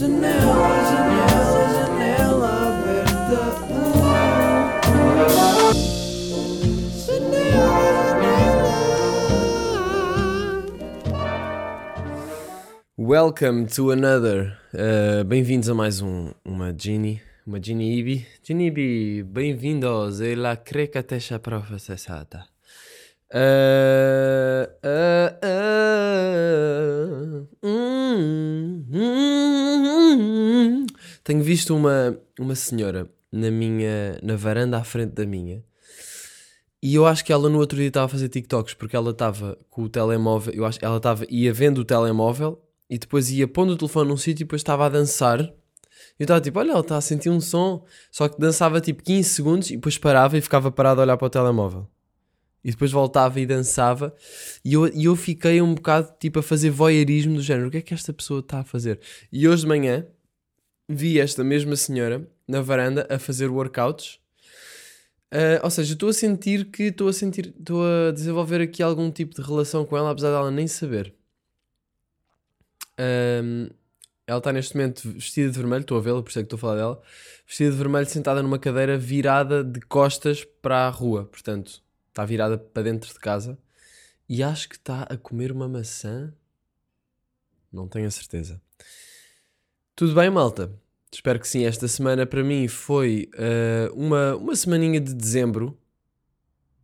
Janela, janela, janela aberta. Welcome to another. Uh, bem-vindos a mais um, uma Genie, uma Genie Ibi. Genie Ibi, bem-vindos a la Crecatesha Processata. Uh, uh, uh, hum, hum, hum. Tenho visto uma, uma senhora na minha na varanda à frente da minha e eu acho que ela no outro dia estava a fazer TikToks porque ela estava com o telemóvel, eu acho ela estava ia vendo o telemóvel e depois ia pondo o telefone num sítio e depois estava a dançar. Eu estava tipo, olha, ela está a sentir um som, só que dançava tipo 15 segundos e depois parava e ficava parado a olhar para o telemóvel. E depois voltava e dançava. E eu, e eu fiquei um bocado tipo a fazer voyeurismo do género. O que é que esta pessoa está a fazer? E hoje de manhã vi esta mesma senhora na varanda a fazer workouts. Ah, ou seja, estou a sentir que estou a sentir, estou a desenvolver aqui algum tipo de relação com ela, apesar dela nem saber. Ahm, ela está neste momento vestida de vermelho, estou a vê-la, por isso é que estou a falar dela. Vestida de vermelho, sentada numa cadeira virada de costas para a rua, portanto, está virada para dentro de casa. E acho que está a comer uma maçã. Não tenho a certeza. Tudo bem, malta? Espero que sim. Esta semana para mim foi ah, uma, uma semaninha de dezembro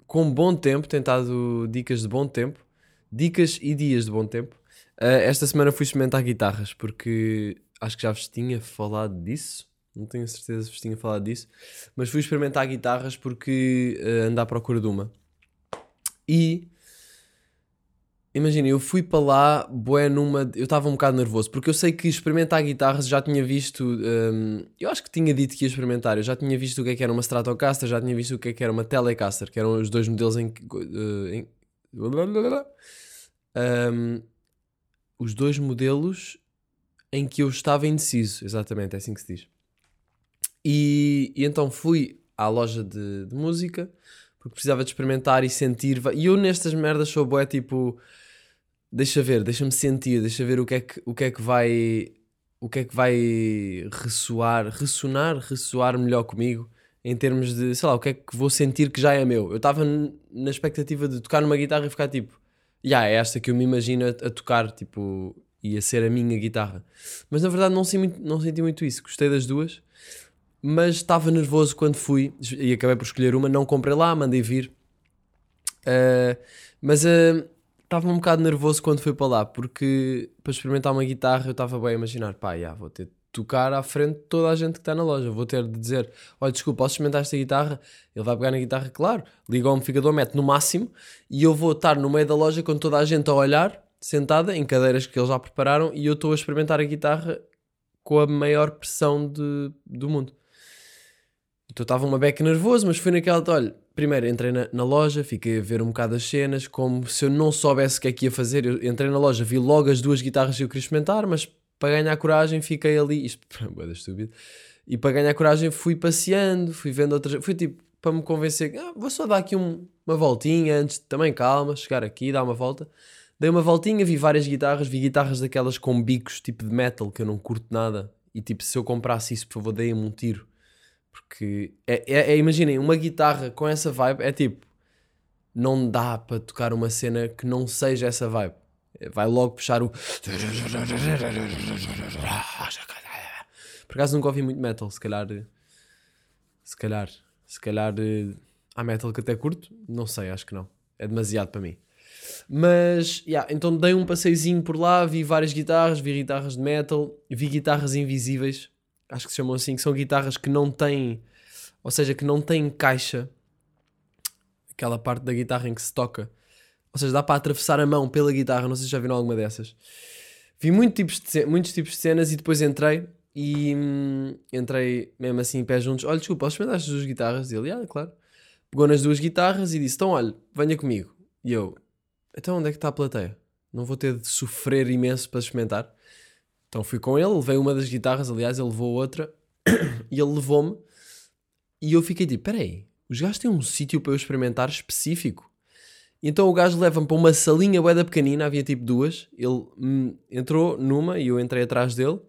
com bom tempo. Tentado dicas de bom tempo, dicas e dias de bom tempo. Ah, esta semana fui experimentar guitarras porque acho que já vos tinha falado disso. Não tenho certeza se vos tinha falado disso, mas fui experimentar guitarras porque ah, ando à procura de uma. E imagina, eu fui para lá, bué, numa. Eu estava um bocado nervoso porque eu sei que experimentar guitarras já tinha visto. hum, eu acho que tinha dito que ia experimentar. Eu já tinha visto o que é que era uma Stratocaster, já tinha visto o que é que era uma Telecaster, que eram os dois modelos em. eh, em Hum, os dois modelos em que eu estava indeciso, exatamente, é assim que se diz. E, e então fui à loja de, de música porque precisava de experimentar e sentir. E eu nestas merdas sou bué tipo. Deixa ver, deixa-me sentir, deixa ver o que é que, o que, é que vai. O que é que vai ressoar, ressonar, ressoar melhor comigo em termos de, sei lá, o que é que vou sentir que já é meu. Eu estava na expectativa de tocar numa guitarra e ficar tipo, já, é esta que eu me imagino a, a tocar, tipo, e a ser a minha guitarra. Mas na verdade não, senti muito, não senti muito isso, gostei das duas, mas estava nervoso quando fui e acabei por escolher uma, não comprei lá, mandei vir. Ah, mas ah, estava um bocado nervoso quando fui para lá, porque para experimentar uma guitarra eu estava bem a imaginar, pá, já, vou ter de tocar à frente de toda a gente que está na loja, vou ter de dizer, olha, desculpa, posso experimentar esta guitarra? Ele vai pegar na guitarra, claro, liga ao amplificador, mete no máximo, e eu vou estar no meio da loja com toda a gente a olhar, sentada em cadeiras que eles já prepararam, e eu estou a experimentar a guitarra com a maior pressão de, do mundo. Então estava uma beca nervoso, mas fui naquela de, olha, primeiro entrei na, na loja, fiquei a ver um bocado as cenas, como se eu não soubesse o que é que ia fazer. Eu entrei na loja, vi logo as duas guitarras que eu queria experimentar, mas para ganhar coragem fiquei ali, isto é estúpido, e para ganhar coragem fui passeando, fui vendo outras, fui tipo, para me convencer, ah, vou só dar aqui um- uma voltinha antes, também calma, chegar aqui, dar uma volta. Dei uma voltinha, vi várias guitarras, vi guitarras daquelas com bicos tipo de metal, que eu não curto nada, e tipo, se eu comprasse isso, por favor, deem-me um tiro. Porque, é, é- é- imaginem, uma guitarra com essa vibe é tipo, não dá para tocar uma cena que não seja essa vibe. Vai logo puxar o. Por acaso nunca ouvi muito metal, se calhar. Se calhar. Se calhar. Há metal que até curto, não sei, acho que não. É demasiado para mim. Mas, yeah, então dei um passeiozinho por lá, vi várias guitarras, vi guitarras de metal, vi guitarras invisíveis, acho que se chamam assim, que são guitarras que não têm, ou seja, que não têm caixa, aquela parte da guitarra em que se toca. Ou seja, dá para atravessar a mão pela guitarra, não sei se já viram alguma dessas. Vi muito tipos de muitos tipos de cenas e depois entrei e hum, entrei mesmo assim, pés juntos. Olha, desculpa, experimentar estas duas guitarras? E ele, ah, claro. Pegou nas duas guitarras e disse: Então, olha, venha comigo. E eu, então onde é que está a plateia? Não vou ter de sofrer imenso para experimentar. Então fui com ele, levei uma das guitarras, aliás, ele levou outra e ele levou-me. E eu fiquei tipo: peraí, os gajos têm um sítio para eu experimentar específico. Então o gajo leva-me para uma salinha bué da pequenina, havia tipo duas. Ele hum, entrou numa e eu entrei atrás dele.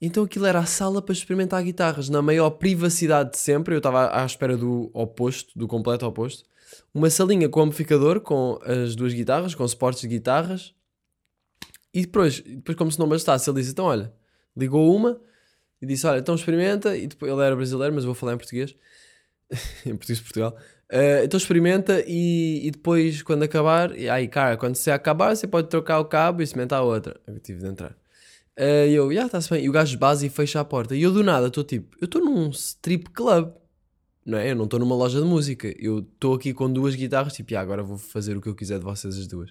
Então aquilo era a sala para experimentar guitarras, na maior privacidade de sempre. Eu estava à espera do oposto, do completo oposto. Uma salinha com amplificador, com as duas guitarras, com suportes de guitarras. E depois, depois como se não bastasse, ele disse: Então, olha, ligou uma e disse: Olha, então experimenta. E depois, ele era brasileiro, mas vou falar em português, em português de Portugal. "Eh, então experimenta e, e depois, quando acabar, e aí, cara, quando você acabar, você pode trocar o cabo e experimentar a outra. Eu tive de entrar. Eh, E eu, já está-se bem. E o gajo base e fecha a porta. E eu do nada estou tipo, eu estou num strip club. Não é? Eu não estou numa loja de música. Eu estou aqui com duas guitarras, tipo, "Ya, agora vou fazer o que eu quiser de vocês as duas.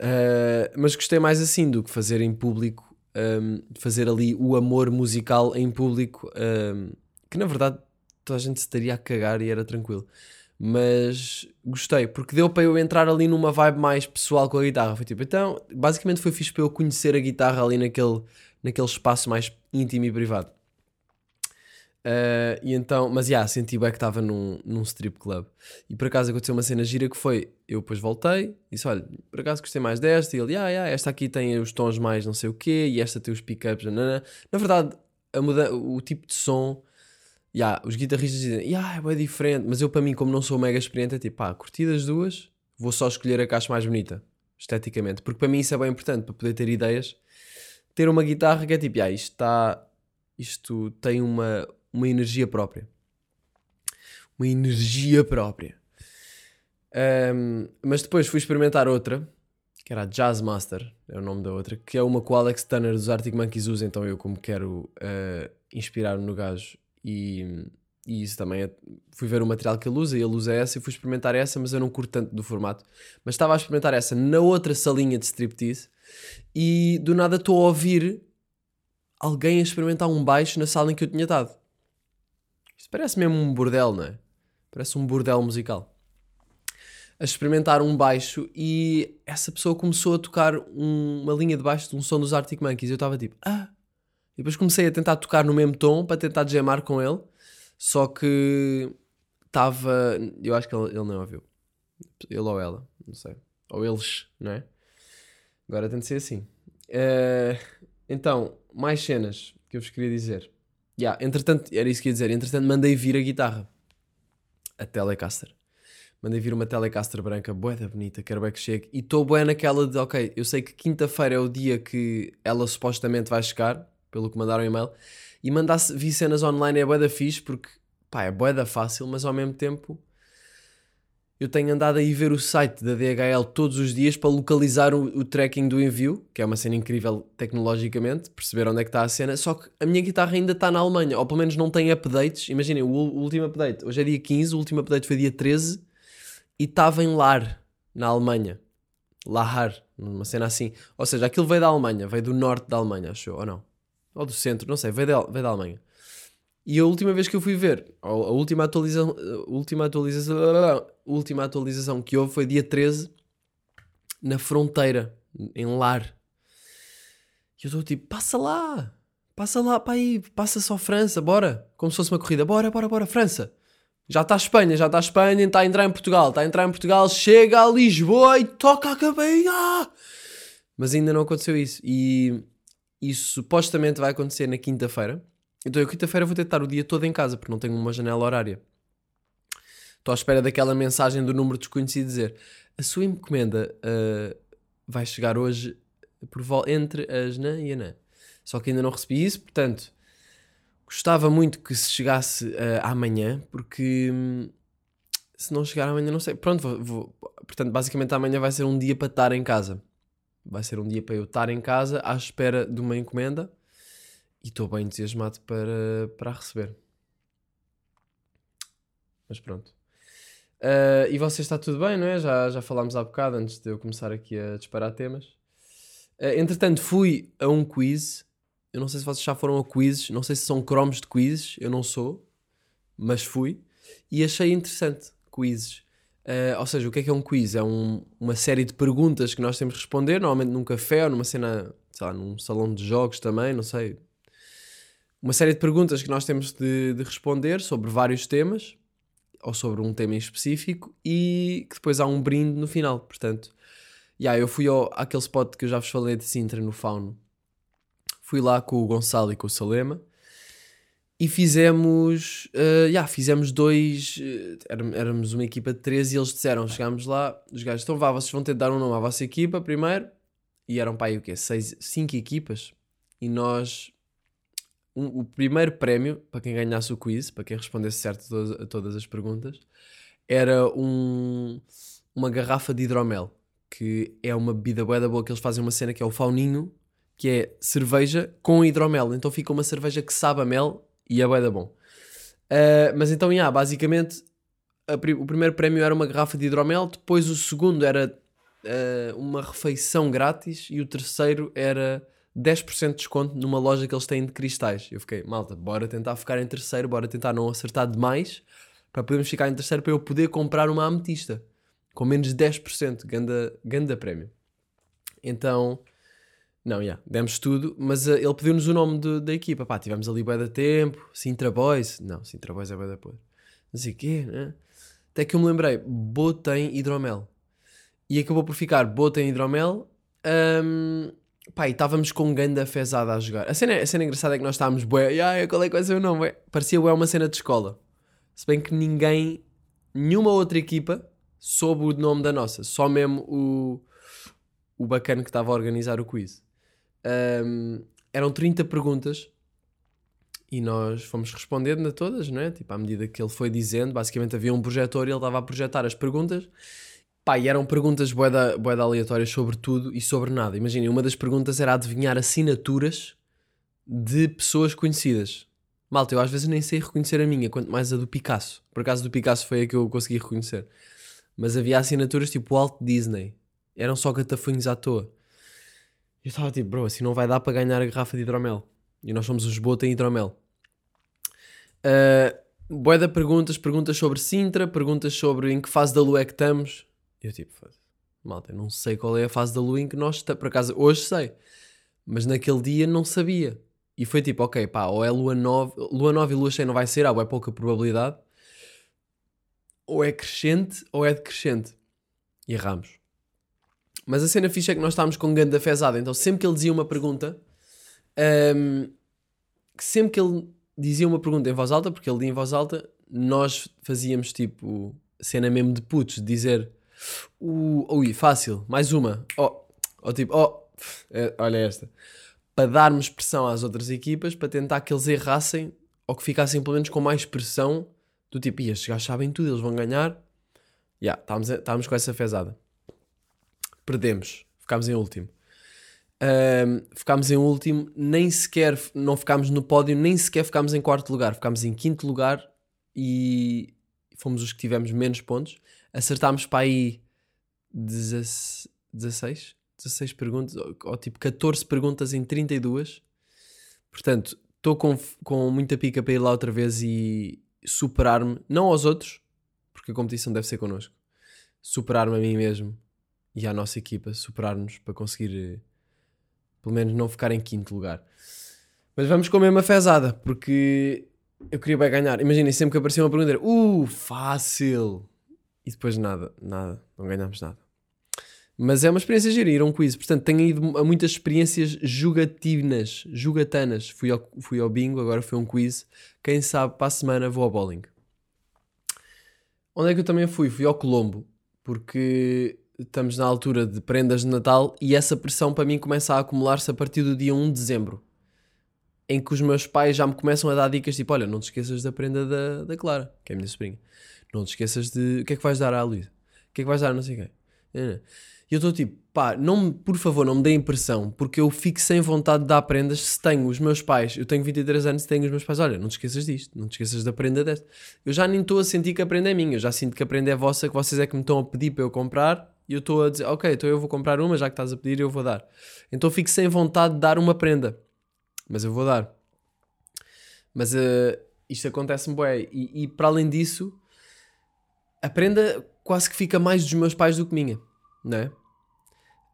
Eh, mas gostei mais assim do que fazer em público, ehm, fazer ali o amor musical em público, ehm, que na verdade toda a gente estaria a cagar e era tranquilo. Mas gostei, porque deu para eu entrar ali numa vibe mais pessoal com a guitarra. Foi tipo, então, basicamente foi fixe para eu conhecer a guitarra ali naquele, naquele espaço mais íntimo e privado. Uh, e então, mas já, senti bem que estava num, num strip club. E por acaso aconteceu uma cena gira que foi: eu depois voltei, disse: Olha, por acaso gostei mais desta. E ele: Ah, yeah, esta aqui tem os tons mais não sei o quê, e esta tem os pickups. nanana." Na verdade, a muda o tipo de som, yeah, os guitarristas dizem: yeah, é bem diferente. Mas eu, para mim, como não sou mega experiente, é tipo: pá, curti das duas, vou só escolher a acho mais bonita, esteticamente. Porque para mim isso é bem importante, para poder ter ideias. Ter uma guitarra que é tipo: ah, isto está. Isto tem uma, uma energia própria. Uma energia própria. Ahm, mas depois fui experimentar outra, que era a Jazz Master, é o nome da outra, que é uma que o Alex Turner dos Arctic Monkeys usa, então eu como quero ah, inspirar-me no gajo e, e isso também é- fui ver o material que ele usa e ele usa essa e fui experimentar essa, mas eu não curto tanto do formato. Mas estava a experimentar essa na outra salinha de striptease e do nada estou a ouvir alguém a experimentar um baixo na sala em que eu tinha estado. Isto parece mesmo um bordel, não é? Parece um bordel musical. A experimentar um baixo e essa pessoa começou a tocar um- uma linha de baixo de um som dos Arctic Monkeys. Eu estava tipo, ah. E depois comecei a tentar tocar no mesmo tom para tentar jamar com ele. Só que estava. Eu acho que ele, ele não ouviu. Ele ou ela, não sei. Ou eles, não é? Agora tem de ser assim. Eh, então, mais cenas que eu vos queria dizer. Yeah, entretanto, era isso que ia dizer. Entretanto, mandei vir a guitarra. A Telecaster. Mandei vir uma Telecaster branca, boeda bonita, quero bem que chegue. E estou bué naquela de, ok, eu sei que quinta-feira é o dia que ela supostamente vai chegar, pelo que mandaram e-mail. E mandar vir cenas online é boeda fixe, porque, pá, é boeda fácil, mas ao mesmo tempo eu tenho andado aí ver o site da DHL todos os dias para localizar o, o tracking do envio, que é uma cena incrível tecnologicamente, perceber onde é que está a cena. Só que a minha guitarra ainda está na Alemanha, ou pelo menos não tem updates. Imaginem, o, o último update, hoje é dia 15, o último update foi dia 13 e estava em Lar, na Alemanha. Lahar, uma cena assim. Ou seja, aquilo veio da Alemanha, veio do norte da Alemanha, acho eu, ou não? Ou do centro, não sei, veio da, veio da Alemanha. E a última vez que eu fui ver, a última atualização, a última atualização, a última atualização que houve foi dia 13, na fronteira, em Lar. E eu estou tipo, passa lá, passa lá para aí, passa só França, bora. Como se fosse uma corrida, bora, bora, bora, França. Já está a Espanha, já está a Espanha, está a entrar em Portugal, está a entrar em Portugal, chega a Lisboa e toca a cabeça. Mas ainda não aconteceu isso. E isso supostamente vai acontecer na quinta-feira. Então eu quinta-feira vou tentar o dia todo em casa, porque não tenho uma janela horária. Estou à espera daquela mensagem do número desconhecido dizer a sua encomenda ah, vai chegar hoje por entre as nã e a nã. Só que ainda não recebi isso, portanto gostava muito que se chegasse ah, amanhã, porque hum, se não chegar amanhã não sei. Pronto, vou, vou- portanto basicamente amanhã vai ser um dia para estar em casa. Vai ser um dia para eu estar em casa à espera de uma encomenda e estou bem entusiasmado para, para a receber. Mas pronto. Ah, e vocês está tudo bem, não é? Já, já falámos há bocado antes de eu começar aqui a disparar temas. Ah, entretanto, fui a um quiz. Eu não sei se vocês já foram a quizzes, não sei se são cromos de quizzes, eu não sou, mas fui e achei interessante quizzes. Ah, ou seja, o que é que é um quiz? É um- uma série de perguntas que nós temos de responder, normalmente num café ou numa cena, sei lá, num salão de jogos também, não sei. Uma série de perguntas que nós temos de, de responder sobre vários temas ou sobre um tema em específico e que depois há um brinde no final. Portanto, yeah, eu fui ao, àquele spot que eu já vos falei de Sintra, no Fauno. Fui lá com o Gonçalo e com o Salema e fizemos, uh, yeah, fizemos dois, uh, éram- éramos uma equipa de três e eles disseram, chegámos lá, os gajos, então vá, vocês vão ter de dar um nome à vossa equipa primeiro, e eram para aí o quê? Seis, cinco equipas, e nós, um- o primeiro prémio, para quem ganhasse o quiz, para quem respondesse certo a todas, as perguntas, era um, uma garrafa de hidromel, que é uma bebida bué da boa, que eles fazem uma cena que é o fauninho, que é cerveja com hidromel, então fica uma cerveja que sabe a mel e é bué da bom. Uh, mas então, yeah, basicamente, o primeiro prémio era uma garrafa de hidromel, depois o segundo era uh, uma refeição grátis e o terceiro era 10% de desconto numa loja que eles têm de cristais. Eu fiquei, malta, bora tentar ficar em terceiro, bora tentar não acertar demais para podermos ficar em terceiro para eu poder comprar uma ametista com menos de 10%, ganda, ganda prémio. Então, não, já, demos tudo, mas uh, ele pediu-nos o nome de- da equipa. Pá, tivemos ali bué tempo, Sintra Boys. Não, Sintra Boys é bué da podre. Não sei o quê, né? Até que eu me lembrei, Botem Hidromel. E acabou por ficar Botem Hidromel. Ahm, pá, e estávamos com ganda fezada a jogar. A cena, a cena engraçada é que nós estávamos bué, "Ya, qual é que vai ser o nome? bué?" Parecia bué uma cena de escola. Se bem que ninguém, nenhuma outra equipa soube o nome da nossa. Só mesmo o, o bacana que estava a organizar o quiz. Um, eram 30 perguntas e nós fomos respondendo a todas, não é? Tipo, à medida que ele foi dizendo, basicamente havia um projetor e ele estava a projetar as perguntas. Pá, e eram perguntas boeda, boeda aleatórias sobre tudo e sobre nada. Imaginem, uma das perguntas era adivinhar assinaturas de pessoas conhecidas. Malta, eu às vezes nem sei reconhecer a minha, quanto mais a do Picasso. Por acaso do Picasso foi a que eu consegui reconhecer. Mas havia assinaturas tipo Walt Disney. Eram só catafunhos à toa. Eu estava tipo, bro, assim não vai dar para ganhar a garrafa de hidromel. E nós somos os bota em hidromel. Uh, Boé de perguntas, perguntas sobre Sintra, perguntas sobre em que fase da lua é que estamos. Eu tipo, foda-se, malta, eu não sei qual é a fase da lua em que nós estamos. Por acaso, hoje sei. Mas naquele dia não sabia. E foi tipo, ok, pá, ou é lua nova, lua nova e lua cheia não vai ser, há é pouca probabilidade. Ou é crescente ou é decrescente. E erramos. Mas a cena fixa é que nós estávamos com ganda fezada, então sempre que ele dizia uma pergunta, hum, que sempre que ele dizia uma pergunta em voz alta, porque ele lia em voz alta, nós fazíamos tipo cena mesmo de putos, de dizer uh, ui, fácil, mais uma, oh, ou tipo, oh, é, olha esta, para darmos pressão às outras equipas, para tentar que eles errassem ou que ficassem pelo menos com mais pressão do tipo, "Ih, estes gajos sabem tudo, eles vão ganhar. Já, yeah, estávamos, estávamos com essa fezada. Perdemos, ficámos em último. Ahm, ficámos em último, nem sequer não ficámos no pódio, nem sequer ficámos em quarto lugar, ficámos em quinto lugar e fomos os que tivemos menos pontos. Acertámos para aí 16, 16, 16 perguntas, ou, ou tipo 14 perguntas em 32. Portanto, estou com, com muita pica para ir lá outra vez e superar-me, não aos outros, porque a competição deve ser connosco, superar-me a mim mesmo e à nossa equipa, superar-nos para conseguir eh, pelo menos não ficar em quinto lugar. Mas vamos com a mesma fezada, porque eu queria bem ganhar. Imaginem, sempre que aparecia uma pergunta era uh, fácil. E depois nada, nada, não ganhámos nada. Mas é uma experiência gira ir a um quiz. Portanto, tenho ido a muitas experiências jugatinas, jugatanas. Fui ao, fui ao bingo, agora foi um quiz. Quem sabe para a semana vou ao bowling. Onde é que eu também fui? Fui ao Colombo, porque estamos na altura de prendas de Natal e essa pressão para mim começa a acumular-se a partir do dia 1 de dezembro. Em que os meus pais já me começam a dar dicas tipo: olha, não te esqueças da prenda da, da Clara, que é a minha sobrinha. Não te esqueças de. O que é que vais dar à Luísa? O que é que vais dar a não sei quem? E eu estou tipo, pá, não, por favor, não me deem impressão, porque eu fico sem vontade de dar prendas se tenho os meus pais. Eu tenho 23 anos e tenho os meus pais. Olha, não te esqueças disto, não te esqueças da prenda desta. Eu já nem estou a sentir que a prenda é minha, eu já sinto que a prenda é vossa, que vocês é que me estão a pedir para eu comprar e eu estou a dizer, ok, então eu vou comprar uma, já que estás a pedir, eu vou dar. Então fico sem vontade de dar uma prenda, mas eu vou dar. Mas uh, isto acontece-me bué. E, e para além disso, a prenda quase que fica mais dos meus pais do que minha, não é?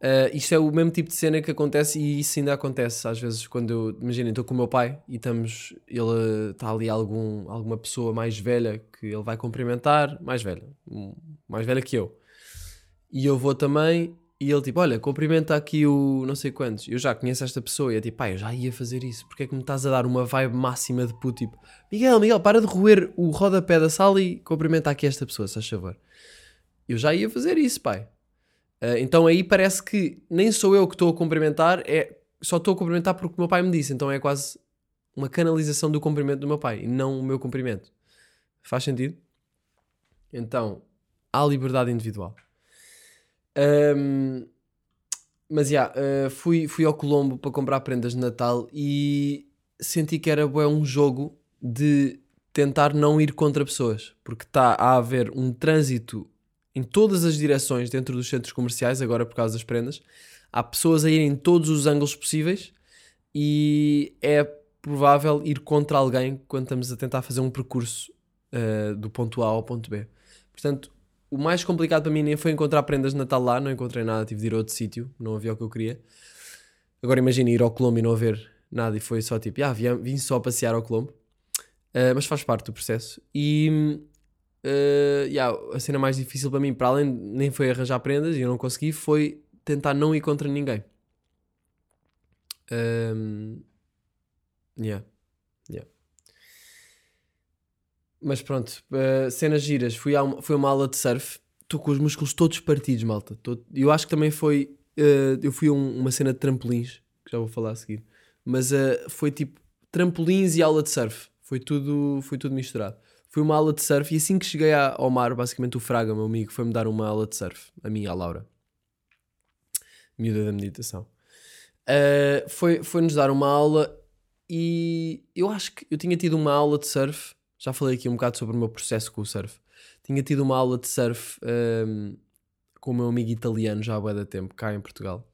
Uh, isto é o mesmo tipo de cena que acontece e isso ainda acontece às vezes quando eu, imaginem, estou com o meu pai e estamos, ele está ali algum, alguma pessoa mais velha que ele vai cumprimentar, mais velha, mais velha que eu. E eu vou também e ele tipo, olha, cumprimenta aqui o não sei quantos. Eu já conheço esta pessoa e é tipo, pá, eu já ia fazer isso. Porque é que me estás a dar uma vibe máxima de puto, tipo, Miguel, Miguel, para de roer o rodapé da sala e cumprimenta aqui esta pessoa, se faz favor. Eu já ia fazer isso, pai. Ah, então aí parece que nem sou eu que estou a cumprimentar, é, só estou a cumprimentar porque o meu pai me disse. Então é quase uma canalização do cumprimento do meu pai e não o meu cumprimento. Faz sentido? Então, há liberdade individual. Ahm, mas já, ah, fui, fui ao Colombo para comprar prendas de Natal e senti que era bué, um jogo de tentar não ir contra pessoas, porque está a haver um trânsito em todas as direções dentro dos centros comerciais, agora por causa das prendas. Há pessoas a irem em todos os ângulos possíveis e é provável ir contra alguém quando estamos a tentar fazer um percurso ah, do ponto A ao ponto B. Portanto, o mais complicado para mim nem foi encontrar prendas de Natal lá, não encontrei nada, tive de ir a outro sítio, não havia o que eu queria. Agora imagina ir ao Colombo e não haver nada e foi só tipo, ah, vim, vim só passear ao Colombo. Ah, mas faz parte do processo. E ah, yeah, a cena mais difícil para mim, para além nem foi arranjar prendas e eu não consegui, foi tentar não ir contra ninguém. Ahm, yeah, yeah. Mas pronto, uh, cenas giras. Fui a uma, fui a uma aula de surf. Estou com os músculos todos partidos, malta. Eu acho que também foi. uh, eu fui a um- uma cena de trampolins, que já vou falar a seguir. Mas uh, foi tipo trampolins e aula de surf. Foi tudo, foi tudo misturado. Fui uma aula de surf e assim que cheguei a- ao mar, basicamente o Fraga, meu amigo, foi-me dar uma aula de surf. A mim e a Laura. Miúda da meditação. Uh, foi- Foi-nos dar uma aula e eu acho que eu tinha tido uma aula de surf. Já falei aqui um bocado sobre o meu processo com o surf. Tinha tido uma aula de surf um, com o meu amigo italiano já há bué da tempo, cá em Portugal.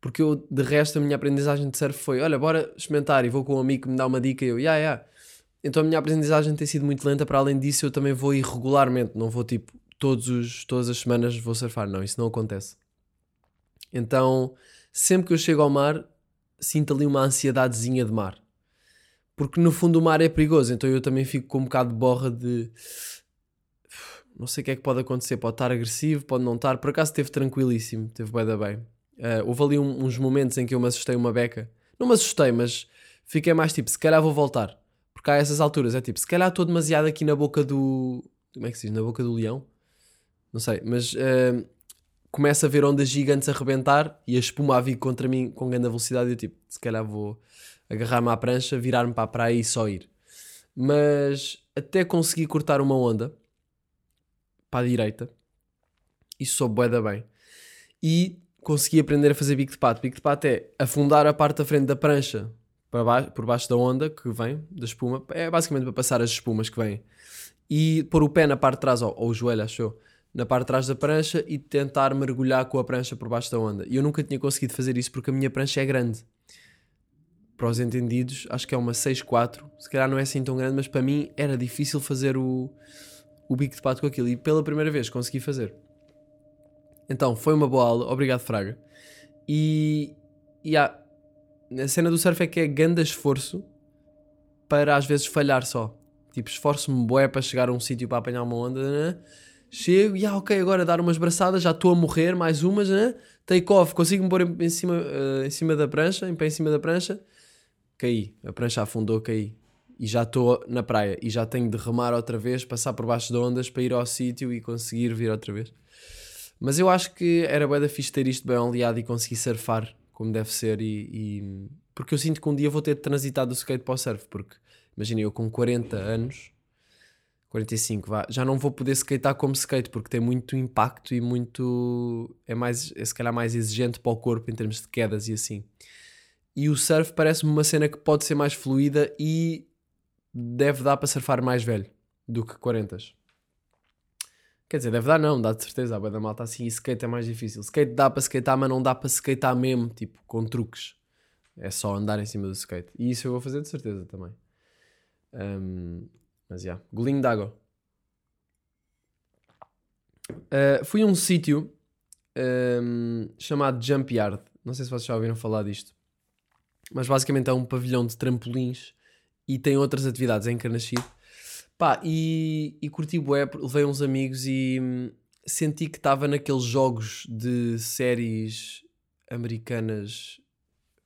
Porque eu, de resto, a minha aprendizagem de surf foi: olha, bora experimentar. E vou com um amigo que me dá uma dica e eu, yeah, yeah. Então a minha aprendizagem tem sido muito lenta. Para além disso, eu também vou irregularmente. Não vou tipo todos os, todas as semanas vou surfar. Não, isso não acontece. Então, sempre que eu chego ao mar, sinto ali uma ansiedadezinha de mar. Porque no fundo o mar é perigoso, então eu também fico com um bocado de borra de. Não sei o que é que pode acontecer, pode estar agressivo, pode não estar. Por acaso esteve tranquilíssimo, teve bem da bem. Ah, houve ali um- uns momentos em que eu me assustei uma beca. Não me assustei, mas fiquei mais tipo, se calhar vou voltar. Porque há essas alturas, é tipo, se calhar estou demasiado aqui na boca do. Como é que se diz? Na boca do leão? Não sei, mas ah, começo a ver ondas gigantes a rebentar e a espuma a vir contra mim com grande velocidade e eu tipo, se calhar vou agarrar-me à prancha, virar-me para a praia e só ir. Mas até consegui cortar uma onda para a direita. Isso soube bué da bem. E consegui aprender a fazer bico de pato. Bico de pato é afundar a parte da frente da prancha para baixo, por baixo da onda que vem, da espuma. É basicamente para passar as espumas que vêm. E pôr o pé na parte de trás, ou, ou o joelho, acho eu, na parte de trás da prancha e tentar mergulhar com a prancha por baixo da onda. E eu nunca tinha conseguido fazer isso porque a minha prancha é grande para os entendidos, acho que é uma 6.4. Se calhar não é assim tão grande, mas para mim era difícil fazer o, o bico de pato com aquilo. E pela primeira vez consegui fazer. Então foi uma boa aula, obrigado, Fraga. E, e há, a cena do surf é que é grande esforço para às vezes falhar só. Tipo, esforço-me bué para chegar a um sítio para apanhar uma onda. Né? Chego e ah, ok, agora dar umas braçadas, já estou a morrer, mais umas, né? take off, consigo-me pôr em, cima, eh, em cima da prancha, em pé em cima da prancha, caí, a prancha afundou, caí. E já estou na praia e já tenho de remar outra vez, passar por baixo de ondas para ir ao sítio e conseguir vir outra vez. Mas eu acho que era bué da fixe ter isto bem oleado e conseguir surfar como deve ser e, e- porque eu sinto que um dia vou ter transitado do skate para o surf, porque imagina eu com 40 anos 45, vá, já não vou poder skatear como skate porque tem muito impacto e muito é mais, é se calhar mais exigente para o corpo em termos de quedas e assim. E o surf parece-me uma cena que pode ser mais fluida e deve dar para surfar mais velho do que 40. Quer dizer, deve dar não, dá de certeza, a da malta assim, e skate é mais difícil. Skate dá para skatear, mas não dá para skatear mesmo, tipo, com truques. É só andar em cima do skate. E isso eu vou fazer de certeza também. Ahm, mas já, golinho d'água. Uh, fui a um sítio ahm, chamado Jump Yard. Não sei se vocês já ouviram falar disto. Mas basicamente é um pavilhão de trampolins e tem outras atividades em Carnaxide. Pá, e, e curti bué, levei uns amigos e, senti que estava naqueles jogos de séries americanas.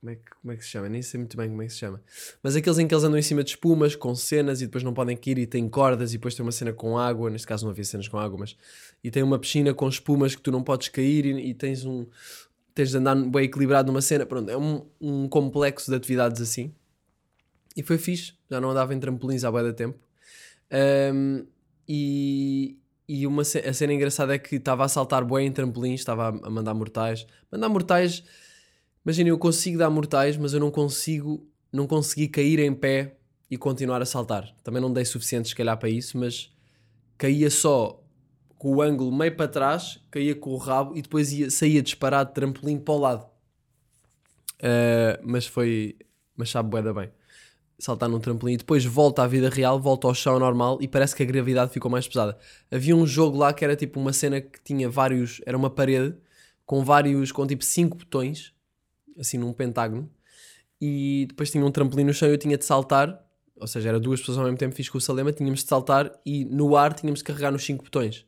Como é, que, como é que se chama? Nem sei muito bem como é que se chama. Mas aqueles em que eles andam em cima de espumas, com cenas e depois não podem cair e têm cordas e depois tem uma cena com água. Neste caso não havia cenas com água, mas. E tem uma piscina com espumas que tu não podes cair e, e tens um. Tens de andar bem equilibrado numa cena. Pronto, é um, um complexo de atividades assim. E foi fixe. Já não andava em trampolins há bué de tempo. Um, e, e uma a cena engraçada é que estava a saltar bué em trampolins, estava a mandar mortais. Mandar mortais, imagina, eu consigo dar mortais, mas eu não consigo, não consegui cair em pé e continuar a saltar. Também não dei suficiente, se calhar, para isso, mas caía só com o ângulo meio para trás, caía com o rabo e depois ia, saía disparado trampolim para o lado. Uh, mas foi, mas sabe bué da bem saltar num trampolim e depois volta à vida real, volta ao chão normal e parece que a gravidade ficou mais pesada. Havia um jogo lá que era tipo uma cena que tinha vários, era uma parede com vários, com tipo 5 botões, assim num pentágono, e depois tinha um trampolim no chão e eu tinha de saltar, ou seja, era duas pessoas ao mesmo tempo, fiz com o Salema, tínhamos de saltar e no ar tínhamos de carregar nos 5 botões.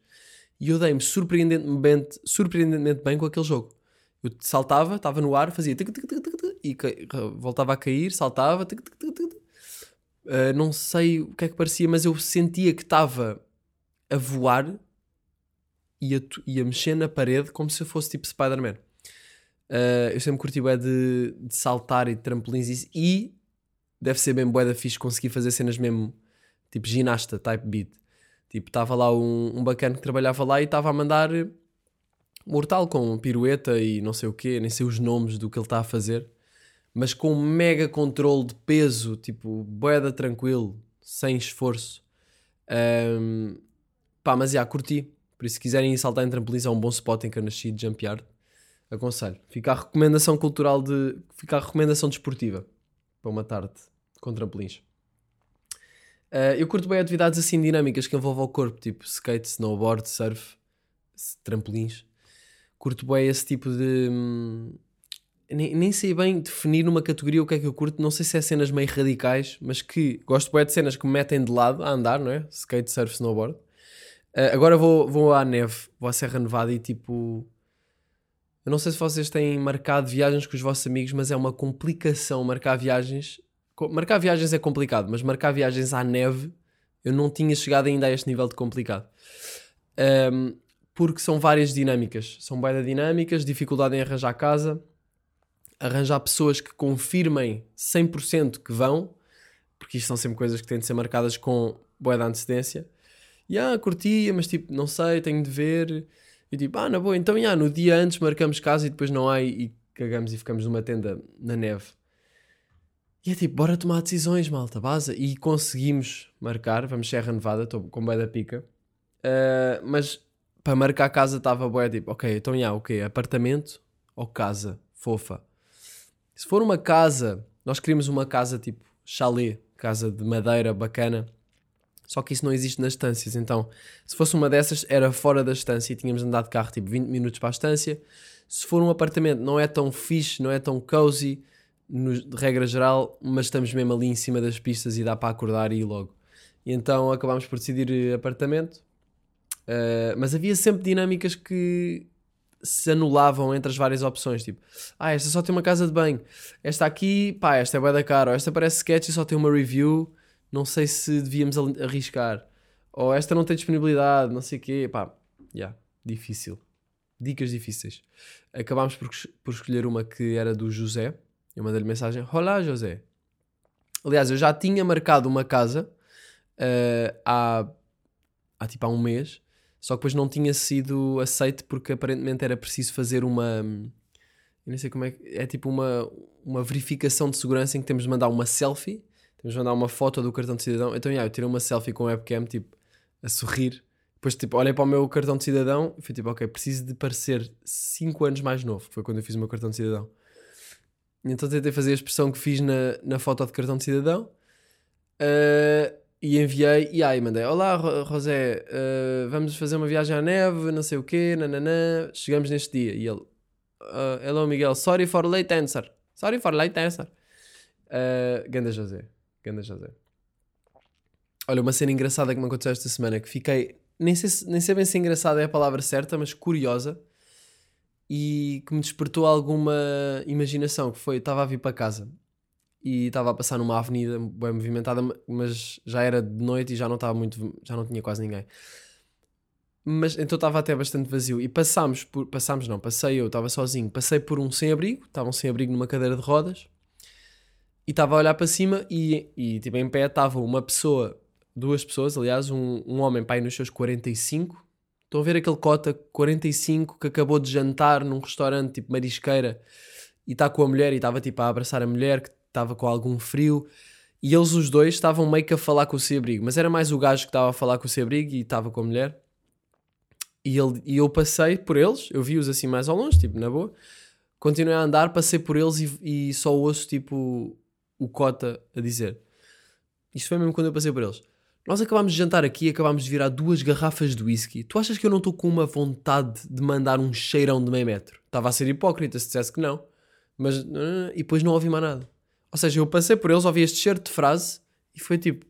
E eu dei-me surpreendentemente, surpreendentemente bem com aquele jogo. Eu saltava, estava no ar, fazia tic, tic, tic, tic, e voltava a cair, saltava, tic, tic, tic, tic. Uh, não sei o que é que parecia, mas eu sentia que estava a voar e a, e a mexer na parede como se eu fosse tipo Spider-Man. Uh, eu sempre curti bué de, de saltar e de trampolins e e deve ser bem bué da fixe conseguir fazer cenas mesmo tipo ginasta, type beat. Tipo, estava lá um, um bacana que trabalhava lá e estava a mandar mortal com pirueta e não sei o quê, nem sei os nomes do que ele está a fazer, mas com um mega controle de peso, tipo, boeda tranquilo, sem esforço. Ahm, pá, mas já, curti. Por isso, se quiserem saltar em trampolins, é um bom spot em Carnachide, de Jump Yard. Aconselho. Fica a recomendação cultural de. Fica a recomendação desportiva para uma tarde com trampolins. Ah, eu curto bem atividades assim dinâmicas que envolvam o corpo, tipo skate, snowboard, surf, trampolins. Curto bem esse tipo de. hum, Nem, nem sei bem definir numa categoria o que é que eu curto. Não sei se é cenas meio radicais, mas que gosto bem de cenas que me metem de lado a andar, não é? Skate, surf, snowboard. Ah, agora vou, vou à neve, vou à Serra Nevada e tipo. Eu não sei se vocês têm marcado viagens com os vossos amigos, mas é uma complicação marcar viagens. Marcar viagens é complicado, mas marcar viagens à neve eu não tinha chegado ainda a este nível de complicado. Ahm, porque são várias dinâmicas. São bem dinâmicas, dificuldade em arranjar casa, arranjar pessoas que confirmem 100% que vão, porque isto são sempre coisas que têm de ser marcadas com boa de antecedência. E ah, curtia, mas tipo, não sei, tenho de ver. E tipo, ah, na boa, então já, no dia antes marcamos casa e depois não há e, e cagamos e ficamos numa tenda na neve. E é tipo, bora tomar decisões, malta, base. E conseguimos marcar, vamos Serra Nevada, estou com bué da pica. Ah, mas para marcar casa estava bué tipo, ok, então já, o quê? Apartamento ou casa? Fofa. Se for uma casa, nós queríamos uma casa tipo chalé, casa de madeira bacana. Só que isso não existe nas estâncias. Então, se fosse uma dessas, era fora da estância e tínhamos andar de carro tipo 20 minutos para a estância. Se for um apartamento, não é tão fixe, não é tão cozy, de regra geral, mas estamos mesmo ali em cima das pistas e dá para acordar e ir logo. E então acabámos por decidir eh, apartamento. Uh, mas havia sempre dinâmicas que se anulavam entre as várias opções. Tipo, ah, esta só tem uma casa de banho. Esta aqui, pá, esta é bué da cara. Ou esta parece sketch e só tem uma review. Não sei se devíamos arriscar. Ou esta não tem disponibilidade, não sei o quê. Pá, yeah, difícil. Dicas difíceis. Acabámos por, por escolher uma que era do José. Eu mandei-lhe mensagem: Olá, José. Aliás, eu já tinha marcado uma casa uh, há, há tipo há um mês, só que depois não tinha sido aceito porque aparentemente era preciso fazer uma. Eu nem sei como é que. É tipo uma, uma verificação de segurança em que temos de mandar uma selfie, temos de mandar uma foto do cartão de cidadão. Então, yeah, eu tirei uma selfie com a webcam, tipo, a sorrir. Depois, tipo, olhei para o meu cartão de cidadão e fui tipo, ok, preciso de parecer 5 anos mais novo, que foi quando eu fiz o meu cartão de cidadão. Então tentei fazer a expressão que fiz na, na foto de cartão de cidadão. Uh, e enviei, e aí mandei: Olá, Ro- Rosé, uh, vamos fazer uma viagem à neve, não sei o quê, nananã. Chegamos neste dia. E ele: uh, Hello, Miguel, sorry for late answer. Sorry for late answer. Uh, Ganda José, Ganda José. Olha, uma cena engraçada que me aconteceu esta semana que fiquei nem sei, se- nem sei bem se engraçada é a palavra certa, mas curiosa e que me despertou alguma imaginação. Que foi, estava a vir para casa e estava a passar numa avenida bem movimentada, mas já era de noite e já não estava muito, já não tinha quase ninguém. Mas então estava até bastante vazio e passámos por, passámos não, passei eu, estava sozinho, passei por um sem-abrigo, estava um sem-abrigo numa cadeira de rodas e estava a olhar para cima e, e tipo em pé estava uma pessoa, duas pessoas, aliás, um, um homem pai nos seus 45. Estão a ver aquele cota 45 que acabou de jantar num restaurante tipo marisqueira e está com a mulher e estava tipo a abraçar a mulher que estava com algum frio e eles os dois estavam meio que a falar com o sem-abrigo, mas era mais o gajo que estava a falar com o sem-abrigo e estava com a mulher. E, ele, e eu passei por eles, eu vi-os assim mais ao longe, tipo, na boa. Continuei a andar, passei por eles e, e só ouço, tipo, o Cota a dizer. Isto foi mesmo quando eu passei por eles. Nós acabámos de jantar aqui e acabámos de virar duas garrafas de whisky. Tu achas que eu não estou com uma vontade de mandar um cheirão de meio metro? Estava a ser hipócrita se dissesse que não. Mas, e depois não ouvi mais nada. Ou seja, eu passei por eles, ouvi este cheiro de frase e foi tipo,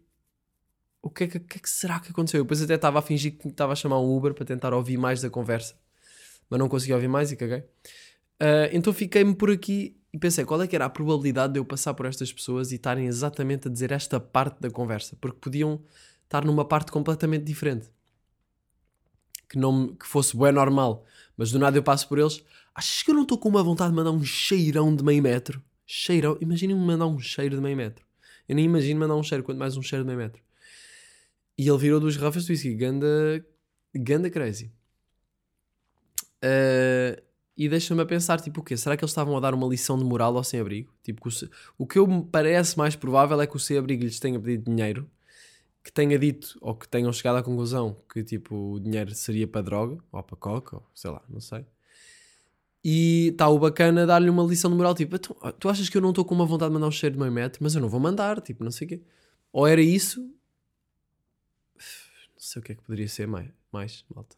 o que é que, que é que será que aconteceu? Eu depois até estava a fingir que estava a chamar um Uber para tentar ouvir mais da conversa, mas não consegui ouvir mais e caguei. Ah, então fiquei-me por aqui e pensei qual é que era a probabilidade de eu passar por estas pessoas e estarem exatamente a dizer esta parte da conversa, porque podiam estar numa parte completamente diferente. Que, não, que fosse bué normal, mas do nada eu passo por eles. Achas que eu não estou com uma vontade de mandar um cheirão de meio metro? Cheirão? Imaginem-me mandar um cheiro de meio metro. Eu nem imagino mandar um cheiro, quanto mais um cheiro de meio metro. E ele virou duas garrafas de whisky. Ganda, ganda crazy. Uh, e deixa-me a pensar, tipo, o quê? Será que eles estavam a dar uma lição de moral ao sem-abrigo? Tipo, que o, o que eu me parece mais provável é que o sem-abrigo lhes tenha pedido dinheiro, que tenha dito, ou que tenham chegado à conclusão que, tipo, o dinheiro seria para droga, ou para coca, ou sei lá, não sei. E está o bacana dar-lhe uma lição de moral, tipo, "Tu- tu achas que eu não estou com uma vontade de mandar um cheiro de meio metro, mas eu não vou mandar, tipo, não sei o quê. Ou era isso, não sei o que é que poderia ser mais, mais malta.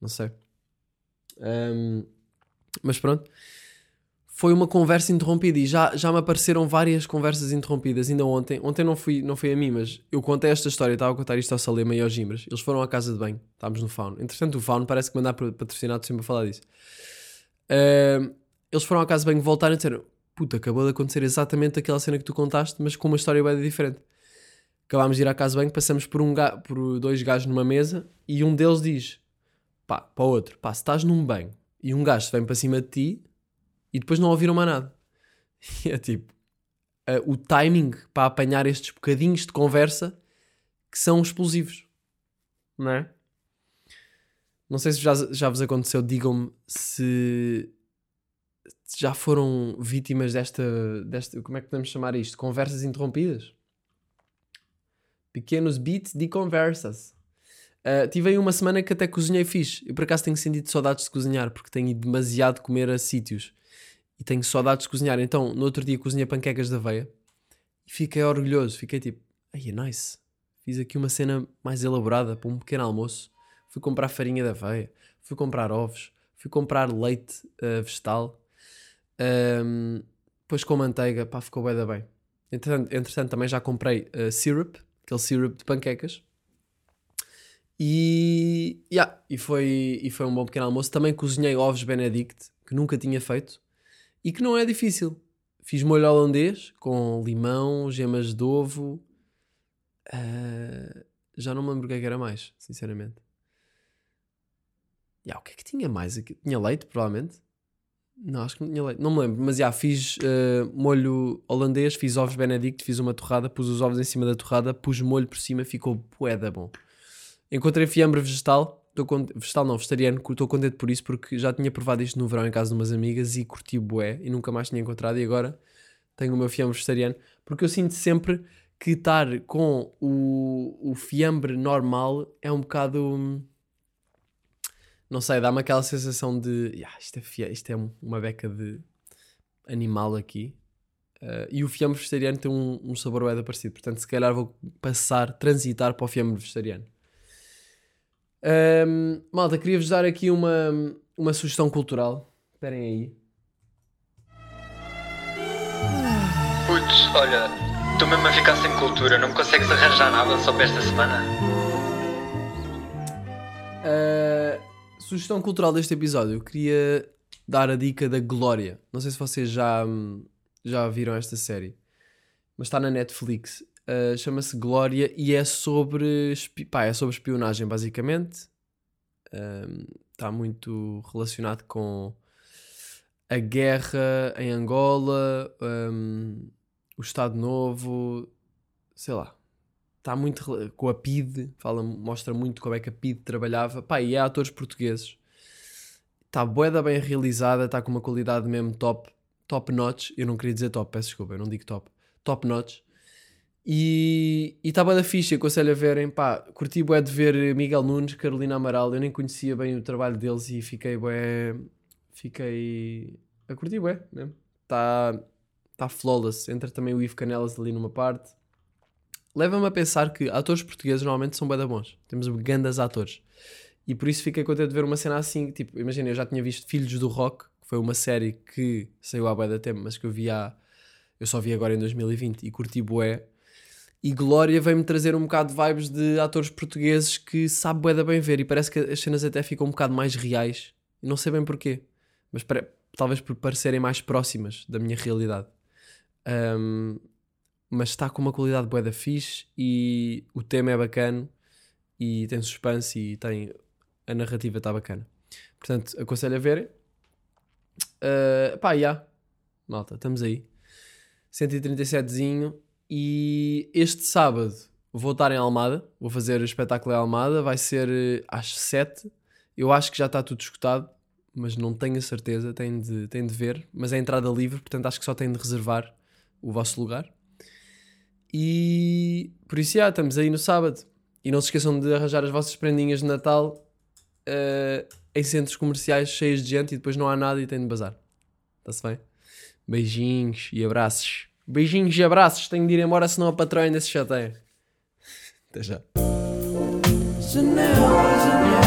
Não sei. Ahm, mas pronto. Foi uma conversa interrompida e já, já me apareceram várias conversas interrompidas. Ainda ontem, ontem não, fui, não foi a mim, mas eu contei esta história, estava a contar isto ao Salema e aos Gimbras. Eles foram à casa de banho, estávamos no Fauno. Entretanto, o Fauno parece que mandar patrocinado sempre a falar disso. Ahm, eles foram à casa de banho, voltaram e disseram: Puta, acabou de acontecer exatamente aquela cena que tu contaste, mas com uma história bem diferente. Acabámos de ir à casa de banho, passamos por, um por dois gajos numa mesa e um deles diz: pá, para o outro, pá, se estás num banho e um gajo vem para cima de ti e depois não ouviram mais nada. E é tipo, ah, o timing para apanhar estes bocadinhos de conversa que são explosivos, não é? Não sei se já, já vos aconteceu, digam-me se se já foram vítimas desta, desta, como é que podemos chamar isto? Conversas interrompidas? Pequenos beats de conversas. Uh, tive aí uma semana que até cozinhei fixe. Eu por acaso tenho sentido saudades de cozinhar, porque tenho ido demasiado comer a sítios. E tenho saudades de cozinhar. Então, no outro dia cozinhei panquecas de aveia. E fiquei orgulhoso. Fiquei tipo, ai, é nice. Fiz aqui uma cena mais elaborada para um pequeno almoço. Fui comprar farinha de aveia. Fui comprar ovos. Fui comprar leite uh, vegetal. Um, depois com manteiga, pá, ficou bem da bem. Entretanto, entretanto, também já comprei uh, syrup, aquele syrup de panquecas. E, yeah, e, foi, e foi um bom pequeno almoço. Também cozinhei ovos Benedict, que nunca tinha feito e que não é difícil. Fiz molho holandês com limão, gemas de ovo. uh, já não me lembro o que é que era mais, sinceramente. Yeah, o que é que tinha mais aqui? Tinha leite, provavelmente. Não, acho que não tinha leite. Não me lembro, mas já fiz uh, molho holandês, fiz ovos Benedict, fiz uma torrada, pus os ovos em cima da torrada, pus molho por cima, ficou poeda bom. Encontrei fiambre vegetal, estou con- vegetal não, vegetariano, estou contente por isso porque já tinha provado isto no verão em casa de umas amigas e curti bué e nunca mais tinha encontrado e agora tenho o meu fiambre vegetariano porque eu sinto sempre que estar com o, o fiambre normal é um bocado não sei, dá-me aquela sensação de "Ya, isto, é fia- isto é um- uma beca de animal aqui. Uh, e o fiambre vegetariano tem um, um sabor da parecido portanto se calhar vou passar, transitar para o fiambre vegetariano Ahm, malta, queria-vos dar aqui uma, uma sugestão cultural. Esperem aí. Putz, olha, estou mesmo a ficar sem cultura, não me consegues arranjar nada só para esta semana? Uh, sugestão cultural deste episódio. Eu queria dar a dica da Glória. Não sei se vocês já, já viram esta série, mas está na Netflix. Uh, Chama-se Glória e é sobre, pá, é sobre espionagem, basicamente. Um, está muito relacionado com a guerra em Angola, um, o Estado Novo, sei lá. Está muito com a PID, fala, mostra muito como é que a PID trabalhava. Pá, e é atores portugueses. Está boeda bem realizada, está com uma qualidade mesmo top, top notch. Eu não queria dizer top, peço desculpa, eu não digo top. Top notch. E está bué da ficha, aconselho a verem, pá, curti bué de ver Miguel Nunes, Carolina Amaral, eu nem conhecia bem o trabalho deles e fiquei bué, fiquei a curtir bué mesmo. Está tá flawless, entra também o Ivo Canelas ali numa parte. Leva-me a pensar que atores portugueses normalmente são bué da bons, temos grandes atores. E por isso fiquei contente de ver uma cena assim, tipo, imagina, eu já tinha visto Filhos do Rock, que foi uma série que saiu há bué da tempo, mas que eu vi há, eu só vi agora em 2020 e curti bué. E Glória veio-me trazer um bocado de vibes de atores portugueses que sabe bué bem ver e parece que as cenas até ficam um bocado mais reais. Não sei bem porquê, mas pare- talvez por parecerem mais próximas da minha realidade. Ahm, mas está com uma qualidade bué da fixe e o tema é bacana e tem suspense e tem a narrativa está bacana. Portanto, aconselho a verem. Ah, pá, já. Malta, estamos aí. 137zinho. E este sábado vou estar em Almada. Vou fazer o espetáculo em Almada. Vai ser eh, às 7. Eu acho que já está tudo escutado, mas não tenho a certeza. Tenho de, tenho de ver. Mas é entrada livre, portanto acho que só tenho de reservar o vosso lugar. E por isso, já, estamos aí no sábado. E não se esqueçam de arranjar as vossas prendinhas de Natal eh, em centros comerciais cheios de gente e depois não há nada e tem de bazar. Está-se bem? Beijinhos e abraços. Beijinhos e abraços. Tenho de ir embora, senão a patroa ainda se chateia. Até já. Janela, janela.